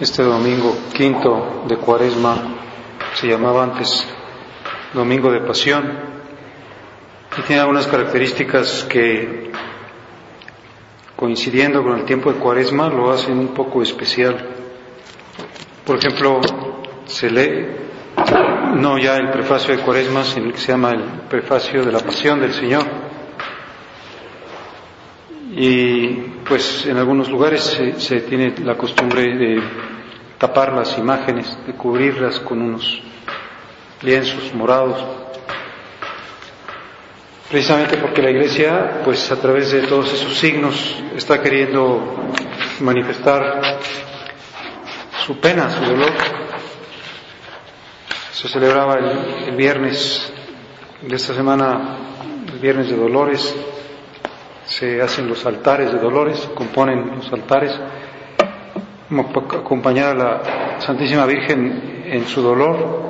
Este domingo quinto de Cuaresma se llamaba antes Domingo de Pasión y tiene algunas características que coincidiendo con el tiempo de Cuaresma lo hacen un poco especial. Por ejemplo, se lee no ya el prefacio de Cuaresma, sino que se llama el prefacio de la Pasión del Señor. Y pues en algunos lugares se, se tiene la costumbre de tapar las imágenes, de cubrirlas con unos lienzos morados. Precisamente porque la Iglesia, pues a través de todos esos signos, está queriendo manifestar su pena, su dolor. Se celebraba el, viernes de esta semana, el viernes de dolores, se hacen los altares de dolores, componen los altares. Acompañar a la Santísima Virgen en su dolor.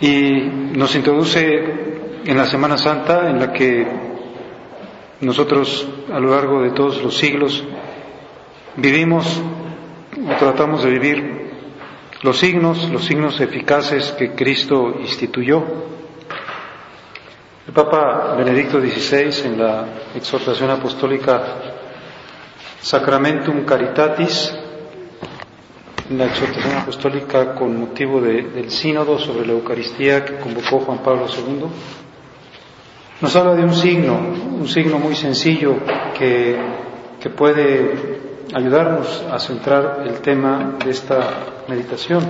Y nos introduce en la Semana Santa en la que nosotros a lo largo de todos los siglos vivimos o tratamos de vivir los signos, los signos eficaces que Cristo instituyó. El Papa Benedicto XVI en la exhortación apostólica Sacramentum Caritatis, la exhortación apostólica con motivo de, del sínodo sobre la Eucaristía que convocó Juan Pablo II, nos habla de un signo, un signo muy sencillo que puede ayudarnos a centrar el tema de esta meditación.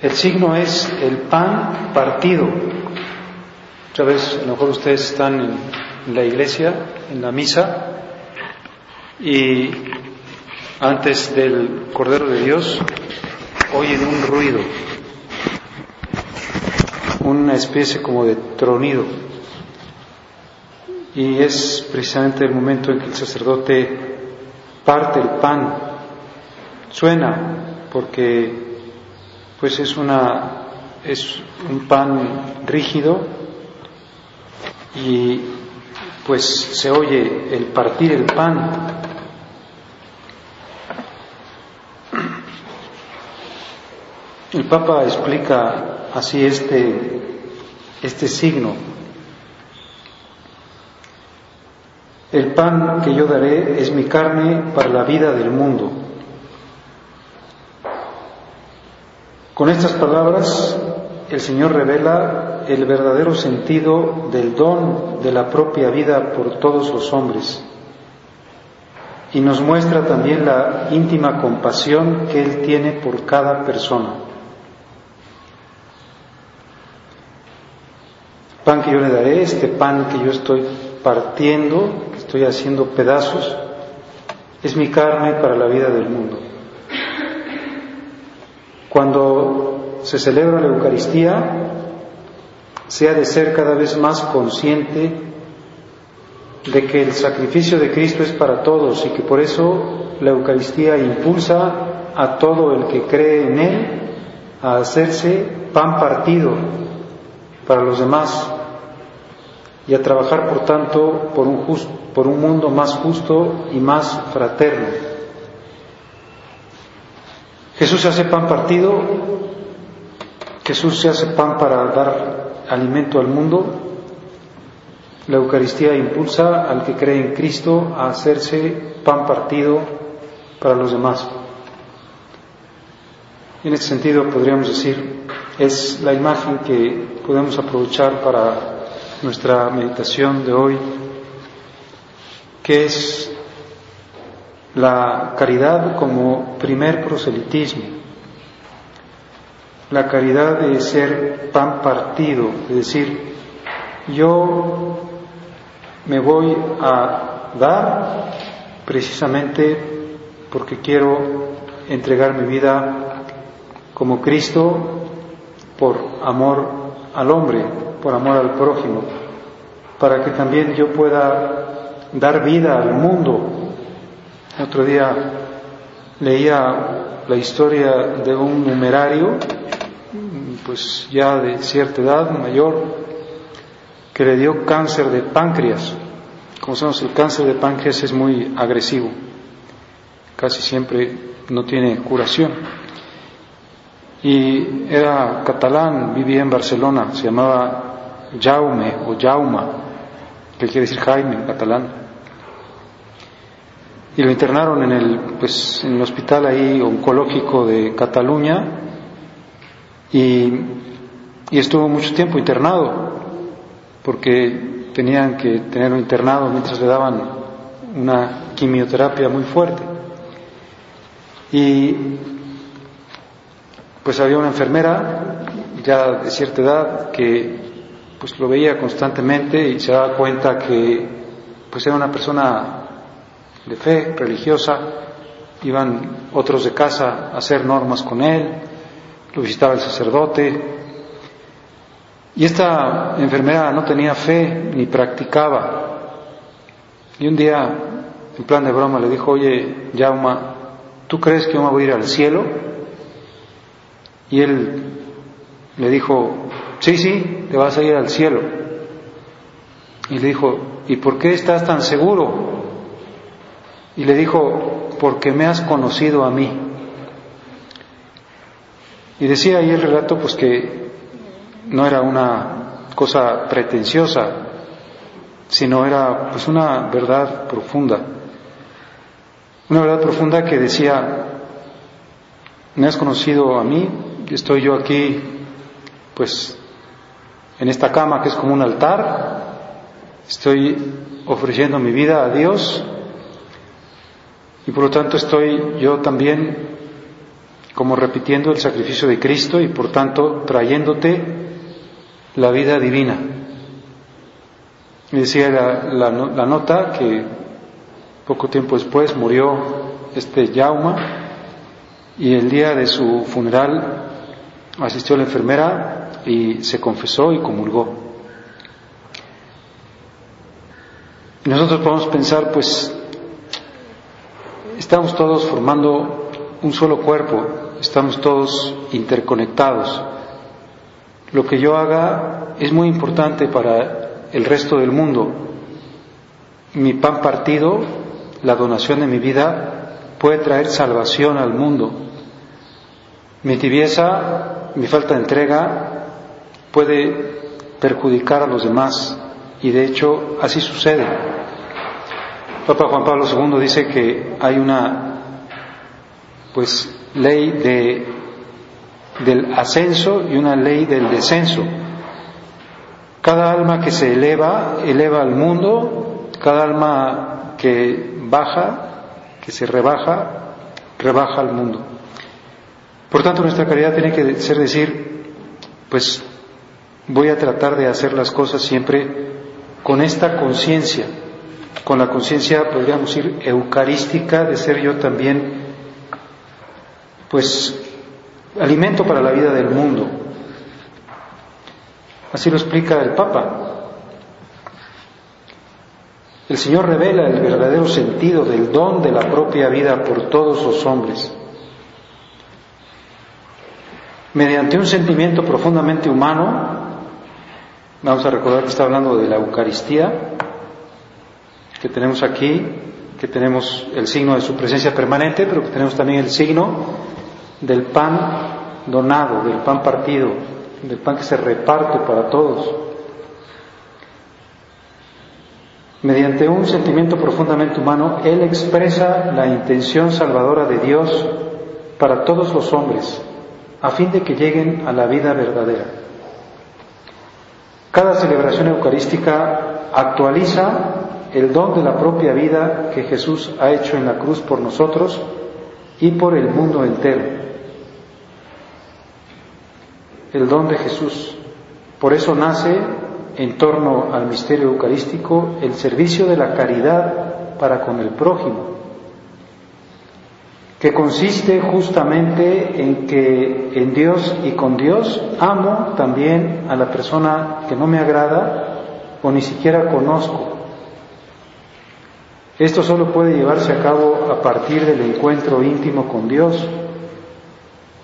El signo es el pan partido. Otra vez, a lo mejor ustedes están en, en la iglesia, en la misa, y antes del Cordero de Dios oyen un ruido, una especie como de tronido. Y es precisamente el momento en que el sacerdote parte el pan. Suena porque pues es una es un pan rígido y pues se oye el partir el pan El Papa explica así este, este signo. El pan que yo daré es mi carne para la vida del mundo. Con estas palabras el Señor revela el verdadero sentido del don de la propia vida por todos los hombres y nos muestra también la íntima compasión que Él tiene por cada persona. pan que yo le daré, este pan que yo estoy partiendo, que estoy haciendo pedazos, es mi carne para la vida del mundo. Cuando se celebra la Eucaristía, se ha de ser cada vez más consciente de que el sacrificio de Cristo es para todos y que por eso la Eucaristía impulsa a todo el que cree en Él a hacerse pan partido para los demás y a trabajar, por tanto, por un, por un mundo más justo y más fraterno. Jesús se hace pan partido, Jesús se hace pan para dar alimento al mundo, La Eucaristía impulsa al que cree en Cristo a hacerse pan partido para los demás. En este sentido podríamos decir, es la imagen que podemos aprovechar para nuestra meditación de hoy, que es la caridad como primer proselitismo, la caridad de ser pan partido, es decir, yo me voy a dar precisamente porque quiero entregar mi vida como Cristo por amor al hombre, por amor al prójimo, para que también yo pueda dar vida al mundo. Otro día leía la historia de un numerario, pues ya de cierta edad, mayor, que le dio cáncer de páncreas. Como sabemos, el cáncer de páncreas es muy agresivo, casi siempre no tiene curación y era catalán, vivía en Barcelona, se llamaba Jaume o Jauma, que quiere decir Jaime en catalán. Y lo internaron en el, pues, en el hospital ahí oncológico de Cataluña y, y estuvo mucho tiempo internado porque tenían que tenerlo internado mientras le daban una quimioterapia muy fuerte. Y pues había una enfermera ya de cierta edad que pues lo veía constantemente y se daba cuenta que pues era una persona de fe religiosa, iban otros de casa a hacer normas con él, lo visitaba el sacerdote, y esta enfermera no tenía fe ni practicaba. Y un día, en plan de broma, le dijo, oye, Jauma, ¿tú crees que yo me voy a ir al cielo? Y él le dijo, sí, sí, te vas a ir al cielo. Y le dijo, ¿y por qué estás tan seguro? Y le dijo, porque me has conocido a mí. Y decía ahí el relato pues que no era una cosa pretenciosa, sino era pues una verdad profunda. Una verdad profunda que decía, me has conocido a mí, estoy yo aquí, pues, en esta cama que es como un altar, estoy ofreciendo mi vida a Dios y por lo tanto estoy yo también como repitiendo el sacrificio de Cristo y por tanto trayéndote la vida divina. Me decía la, la nota que poco tiempo después murió este Yauma y el día de su funeral asistió la enfermera y se confesó y comulgó. Nosotros podemos pensar, pues, estamos todos formando un solo cuerpo, estamos todos interconectados. Lo que yo haga es muy importante para el resto del mundo. Mi pan partido, la donación de mi vida, puede traer salvación al mundo. Mi tibieza mi falta de entrega puede perjudicar a los demás y de hecho así sucede. Papa Juan Pablo II dice que hay una pues ley de, del ascenso y una ley del descenso. Cada alma que se eleva, eleva al mundo, cada alma que baja, que se rebaja, rebaja al mundo. Por tanto, nuestra caridad tiene que ser decir, pues voy a tratar de hacer las cosas siempre con esta conciencia, con la conciencia, podríamos decir, eucarística de ser yo también, pues, alimento para la vida del mundo. Así lo explica el Papa. El Señor revela el verdadero sentido del don de la propia vida por todos los hombres mediante un sentimiento profundamente humano, vamos a recordar que está hablando de la Eucaristía, que tenemos aquí, que tenemos el signo de su presencia permanente, pero que tenemos también el signo del pan donado, del pan partido, del pan que se reparte para todos. Mediante un sentimiento profundamente humano, Él expresa la intención salvadora de Dios para todos los hombres, a fin de que lleguen a la vida verdadera. Cada celebración eucarística actualiza el don de la propia vida que Jesús ha hecho en la cruz por nosotros y por el mundo entero. El don de Jesús. Por eso nace en torno al misterio eucarístico el servicio de la caridad para con el prójimo, que consiste justamente en que en Dios y con Dios amo también a la persona que no me agrada o ni siquiera conozco. Esto solo puede llevarse a cabo a partir del encuentro íntimo con Dios,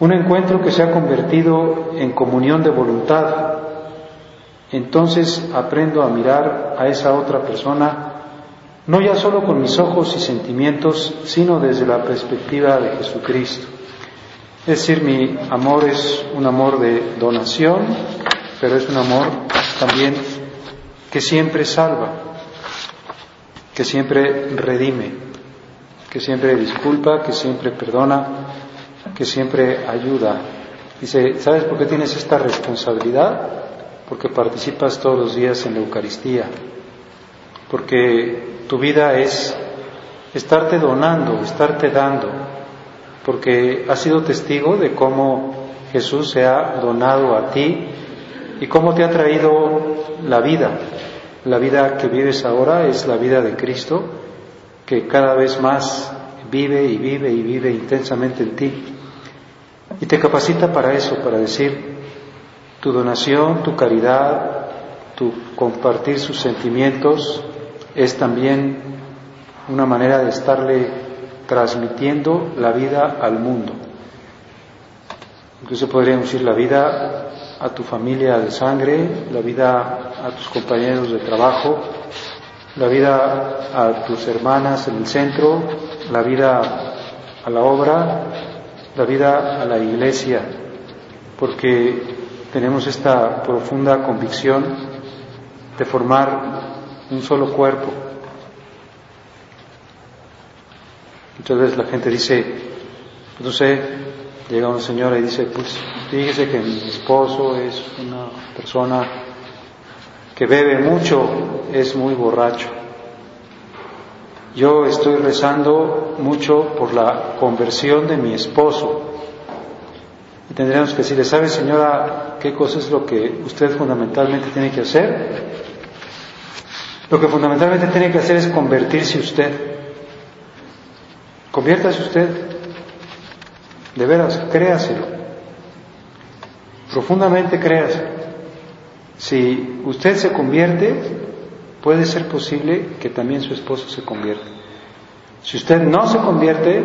un encuentro que se ha convertido en comunión de voluntad, entonces aprendo a mirar a esa otra persona no ya solo con mis ojos y sentimientos, sino desde la perspectiva de Jesucristo. Es decir, mi amor es un amor de donación, pero es un amor también que siempre salva, que siempre redime, que siempre disculpa, que siempre perdona, que siempre ayuda. Dice, ¿sabes por qué tienes esta responsabilidad? porque participas todos los días en la Eucaristía, porque tu vida es estarte donando, estarte dando, porque has sido testigo de cómo Jesús se ha donado a ti y cómo te ha traído la vida. La vida que vives ahora es la vida de Cristo, que cada vez más vive y vive y vive intensamente en ti. Y te capacita para eso, para decir, tu donación, tu caridad, tu compartir sus sentimientos es también una manera de estarle transmitiendo la vida al mundo. Incluso podríamos decir la vida a tu familia de sangre, la vida a tus compañeros de trabajo, la vida a tus hermanas en el centro, la vida a la obra, la vida a la iglesia, porque tenemos esta profunda convicción de formar un solo cuerpo. Muchas veces la gente dice, no sé, llega una señora y dice, pues fíjese que mi esposo es una persona que bebe mucho, es muy borracho. Yo estoy rezando mucho por la conversión de mi esposo, tendríamos que decirle, ¿sabe señora qué cosa es lo que usted fundamentalmente tiene que hacer? Lo que fundamentalmente tiene que hacer es convertirse usted. Conviértase usted. De veras, créaselo. Profundamente créaselo. Si usted se convierte, puede ser posible que también su esposo se convierta. Si usted no se convierte,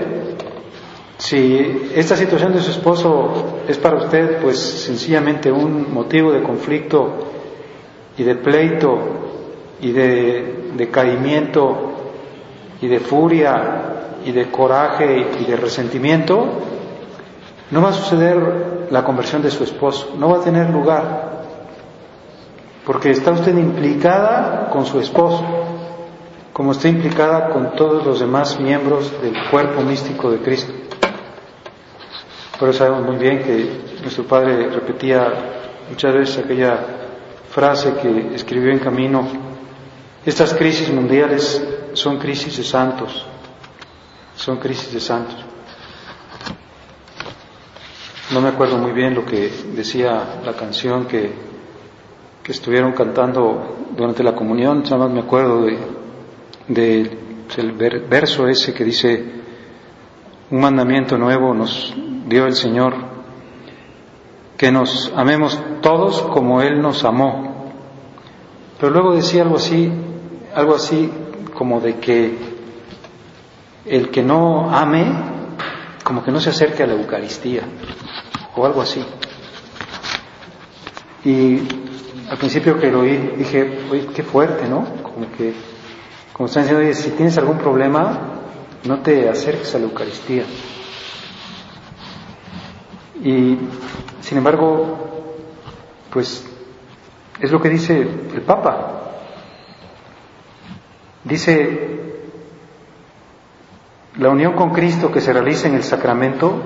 si esta situación de su esposo es para usted pues sencillamente un motivo de conflicto y de pleito y de decaimiento y de furia y de coraje y de resentimiento, no va a suceder la conversión de su esposo, no va a tener lugar, porque está usted implicada con su esposo, como está implicada con todos los demás miembros del cuerpo místico de Cristo. Por eso sabemos muy bien que nuestro Padre repetía muchas veces aquella frase que escribió en camino, estas crisis mundiales son crisis de santos, son crisis de santos. No me acuerdo muy bien lo que decía la canción que, estuvieron cantando durante la comunión, nada más me acuerdo de, del verso ese que dice, un mandamiento nuevo nos dio el Señor, que nos amemos todos como Él nos amó. Pero luego decía algo así, algo así como de que el que no ame, como que no se acerque a la Eucaristía, o algo así. Y al principio que lo oí, dije, oye, qué fuerte, ¿no? Como que, como están diciendo, oye, si tienes algún problema, no te acerques a la Eucaristía. Y sin embargo, pues es lo que dice el Papa. Dice, la unión con Cristo que se realiza en el sacramento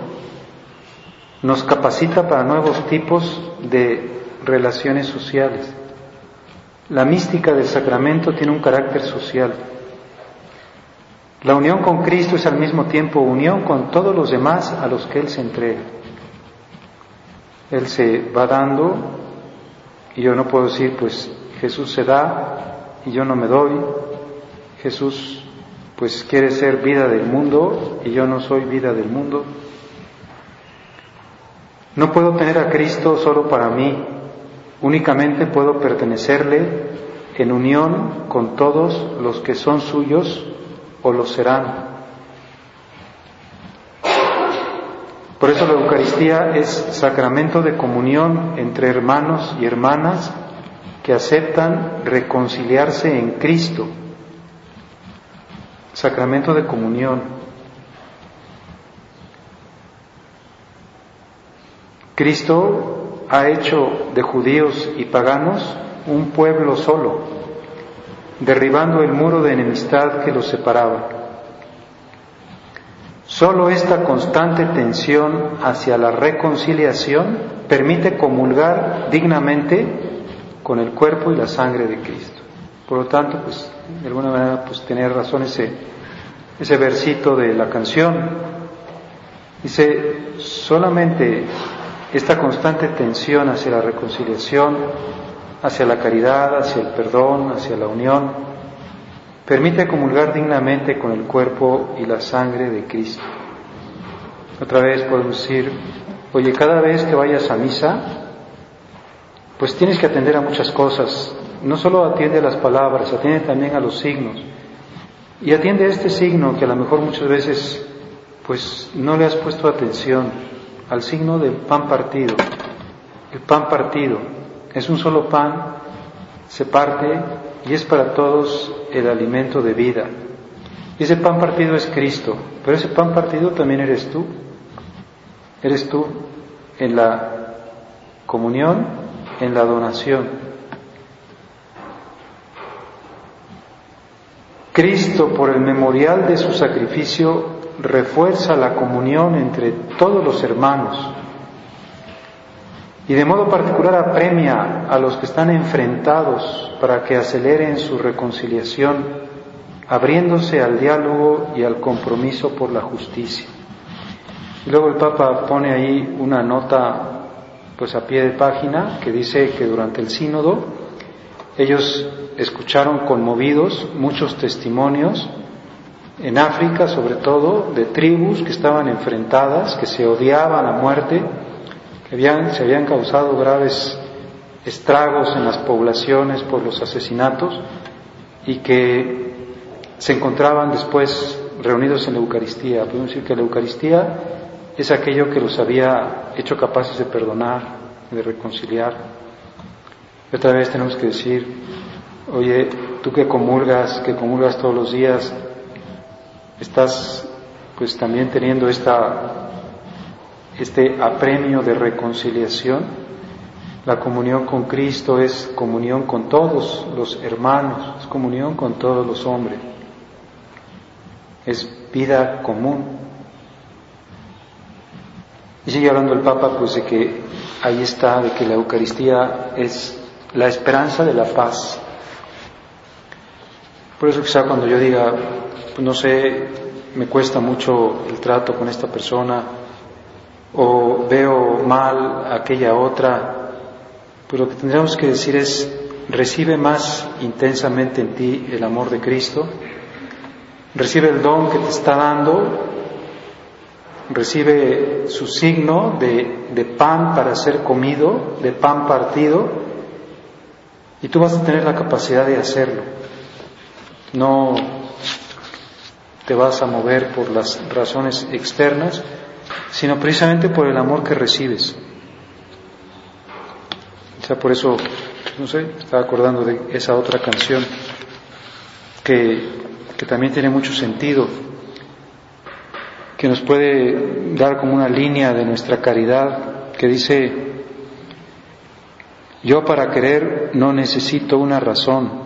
nos capacita para nuevos tipos de relaciones sociales. La mística del sacramento tiene un carácter social. La unión con Cristo es al mismo tiempo unión con todos los demás a los que Él se entrega. Él se va dando y yo no puedo decir, pues Jesús se da y yo no me doy. Jesús pues quiere ser vida del mundo y yo no soy vida del mundo. No puedo tener a Cristo solo para mí, únicamente puedo pertenecerle en unión con todos los que son suyos o lo serán. Por eso la Eucaristía es sacramento de comunión entre hermanos y hermanas que aceptan reconciliarse en Cristo. Sacramento de comunión. Cristo ha hecho de judíos y paganos un pueblo solo, derribando el muro de enemistad que los separaba. Solo esta constante tensión hacia la reconciliación permite comulgar dignamente con el cuerpo y la sangre de Cristo. Por lo tanto, pues, de alguna manera, pues, tener razón ese, ese versito de la canción. Dice, solamente esta constante tensión hacia la reconciliación, hacia la caridad, hacia el perdón, hacia la unión, permite comulgar dignamente con el cuerpo y la sangre de Cristo. Otra vez podemos decir, oye, cada vez que vayas a misa, pues tienes que atender a muchas cosas. No solo atiende a las palabras, atiende también a los signos. Y atiende a este signo que a lo mejor muchas veces pues no le has puesto atención al signo del pan partido. El pan partido es un solo pan, se parte y es para todos el alimento de vida. Y ese pan partido es Cristo, pero ese pan partido también eres tú. Eres tú en la comunión, en la donación. Cristo, por el memorial de su sacrificio, refuerza la comunión entre todos los hermanos y de modo particular apremia a los que están enfrentados para que aceleren su reconciliación, abriéndose al diálogo y al compromiso por la justicia. Y luego el Papa pone ahí una nota pues a pie de página que dice que durante el sínodo ellos escucharon conmovidos muchos testimonios en África sobre todo, de tribus que estaban enfrentadas, que se odiaban a muerte, que se habían causado graves estragos en las poblaciones por los asesinatos y que se encontraban después reunidos en la Eucaristía. Podemos decir que la Eucaristía es aquello que los había hecho capaces de perdonar, de reconciliar. otra vez tenemos que decir, oye, tú que comulgas, que comulgas todos los días, estás pues también teniendo esta, este apremio de reconciliación. La comunión con Cristo es comunión con todos los hermanos, es comunión con todos los hombres, es vida común. Y sigue hablando el Papa pues de que ahí está, de que la Eucaristía es la esperanza de la paz. Por eso quizá cuando yo diga, no sé, me cuesta mucho el trato con esta persona o veo mal aquella otra, pues lo que tendríamos que decir es, recibe más intensamente en ti el amor de Cristo, recibe el don que te está dando, recibe su signo de, de pan para ser comido, de pan partido, y tú vas a tener la capacidad de hacerlo. No te vas a mover por las razones externas, sino precisamente por el amor que recibes. O sea, por eso, no sé, estaba acordando de esa otra canción que, que también tiene mucho sentido, que nos puede dar como una línea de nuestra caridad, que dice, yo para querer no necesito una razón,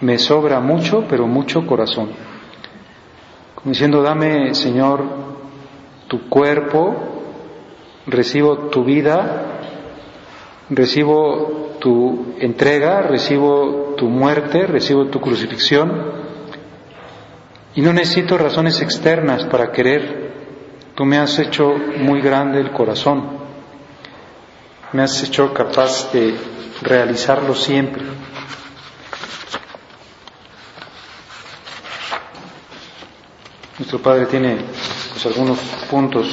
me sobra mucho, pero mucho corazón. Como diciendo, dame, Señor, tu cuerpo, recibo tu vida, recibo tu entrega, recibo tu muerte, recibo tu crucifixión, y no necesito razones externas para querer. Tú me has hecho muy grande el corazón, me has hecho capaz de realizarlo siempre. Nuestro Padre tiene pues, algunos puntos,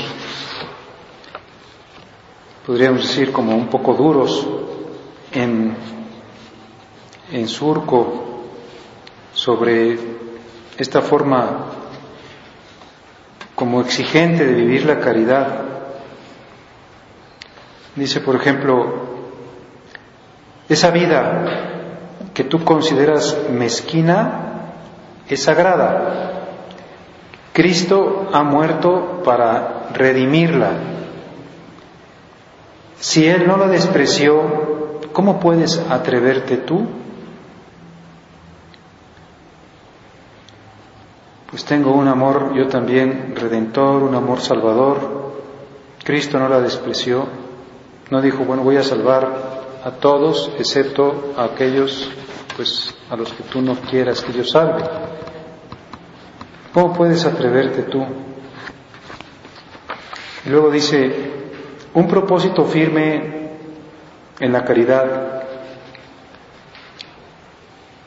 podríamos decir, como un poco duros en, en surco sobre esta forma como exigente de vivir la caridad. Dice, por ejemplo, esa vida que tú consideras mezquina es sagrada. Cristo ha muerto para redimirla. Si Él no la despreció, ¿cómo puedes atreverte tú? Pues tengo un amor yo también redentor, un amor salvador. Cristo no la despreció, no dijo, bueno, voy a salvar a todos excepto a aquellos pues a los que tú no quieras que yo salve. ¿Cómo puedes atreverte tú? Y luego dice, un propósito firme en la caridad,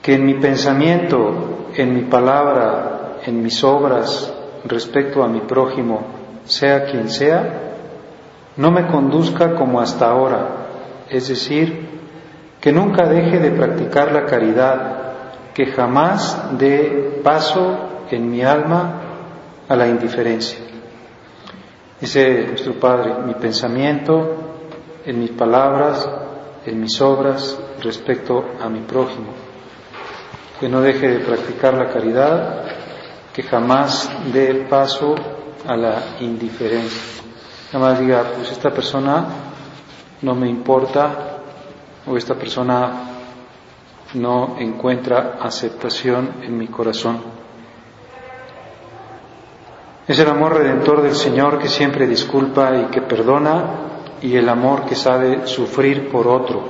que en mi pensamiento, en mi palabra, en mis obras respecto a mi prójimo, sea quien sea, no me conduzca como hasta ahora, es decir, que nunca deje de practicar la caridad, que jamás dé paso en mi alma a la indiferencia. Dice nuestro Padre, mi pensamiento, en mis palabras, en mis obras respecto a mi prójimo. Que no deje de practicar la caridad, que jamás dé paso a la indiferencia. Nada más diga, pues esta persona no me importa o esta persona no encuentra aceptación en mi corazón. Es el amor redentor del Señor que siempre disculpa y que perdona y el amor que sabe sufrir por otro.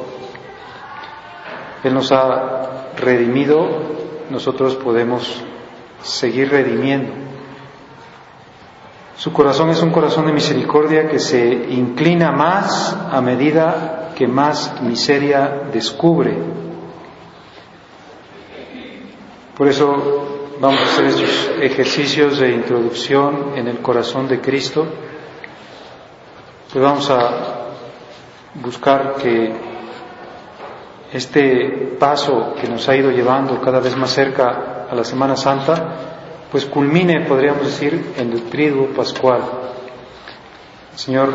Él nos ha redimido, nosotros podemos seguir redimiendo. Su corazón es un corazón de misericordia que se inclina más a medida que más miseria descubre. Por eso vamos a hacer estos ejercicios de introducción en el corazón de Cristo, pues vamos a buscar que este paso que nos ha ido llevando cada vez más cerca a la Semana Santa, pues culmine, podríamos decir, en el triduo pascual. El Señor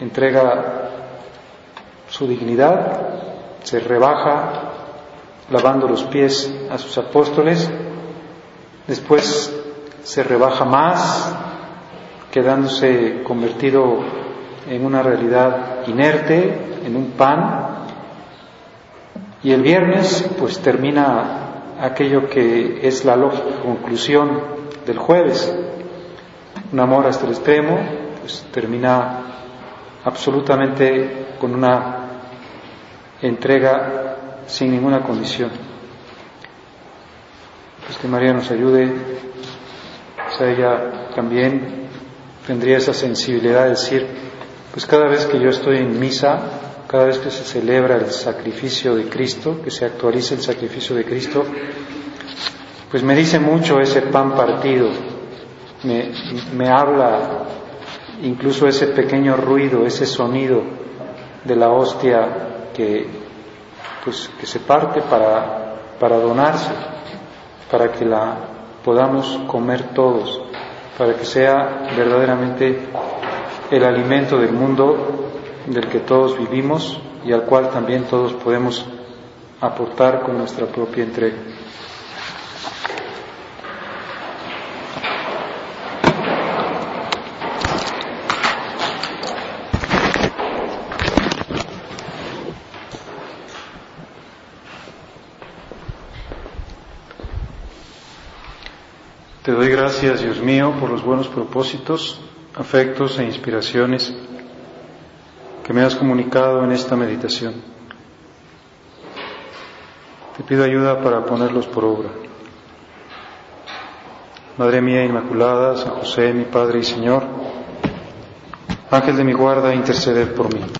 entrega su dignidad, se rebaja lavando los pies a sus apóstoles Después se rebaja más, quedándose convertido en una realidad inerte, en un pan. Y el viernes pues termina aquello que es la lógica conclusión del jueves. Un amor hasta el extremo, pues termina absolutamente con una entrega sin ninguna condición. Pues que María nos ayude, o sea, ella también tendría esa sensibilidad de decir, pues cada vez que yo estoy en misa, cada vez que se celebra el sacrificio de Cristo, que se actualiza el sacrificio de Cristo, pues me dice mucho ese pan partido, me, me habla incluso ese pequeño ruido, ese sonido de la hostia que, pues, que se parte para, para donarse para que la podamos comer todos, para que sea verdaderamente el alimento del mundo del que todos vivimos y al cual también todos podemos aportar con nuestra propia entrega. Te doy gracias, Dios mío, por los buenos propósitos, afectos e inspiraciones que me has comunicado en esta meditación. Te pido ayuda para ponerlos por obra. Madre mía Inmaculada, San José, mi Padre y Señor, Ángel de mi guarda, interceder por mí.